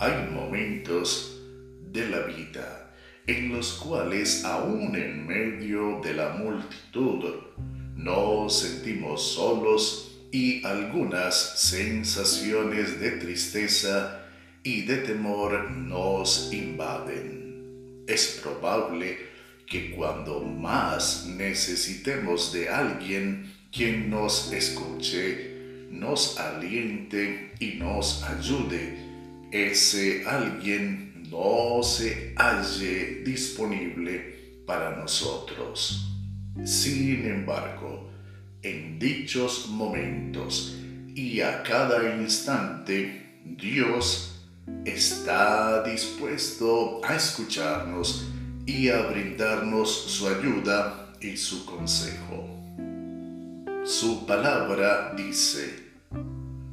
Hay momentos de la vida en los cuales aún en medio de la multitud nos sentimos solos y algunas sensaciones de tristeza y de temor nos invaden. Es probable que cuando más necesitemos de alguien quien nos escuche, nos aliente y nos ayude, ese alguien no se halle disponible para nosotros. Sin embargo, en dichos momentos y a cada instante, Dios está dispuesto a escucharnos y a brindarnos su ayuda y su consejo. Su palabra dice,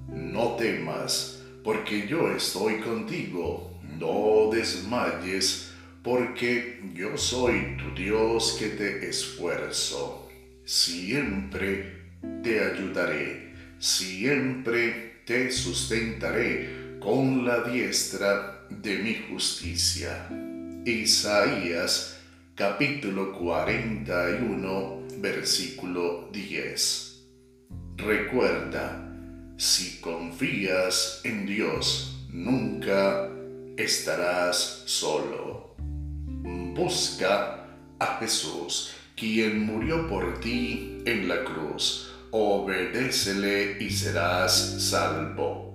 no temas, porque yo estoy contigo, no desmayes, porque yo soy tu Dios que te esfuerzo. Siempre te ayudaré, siempre te sustentaré con la diestra de mi justicia. Isaías capítulo 41 versículo 10. Recuerda, si confías en Dios, nunca estarás solo. Busca a Jesús, quien murió por ti en la cruz. Obedécele y serás salvo.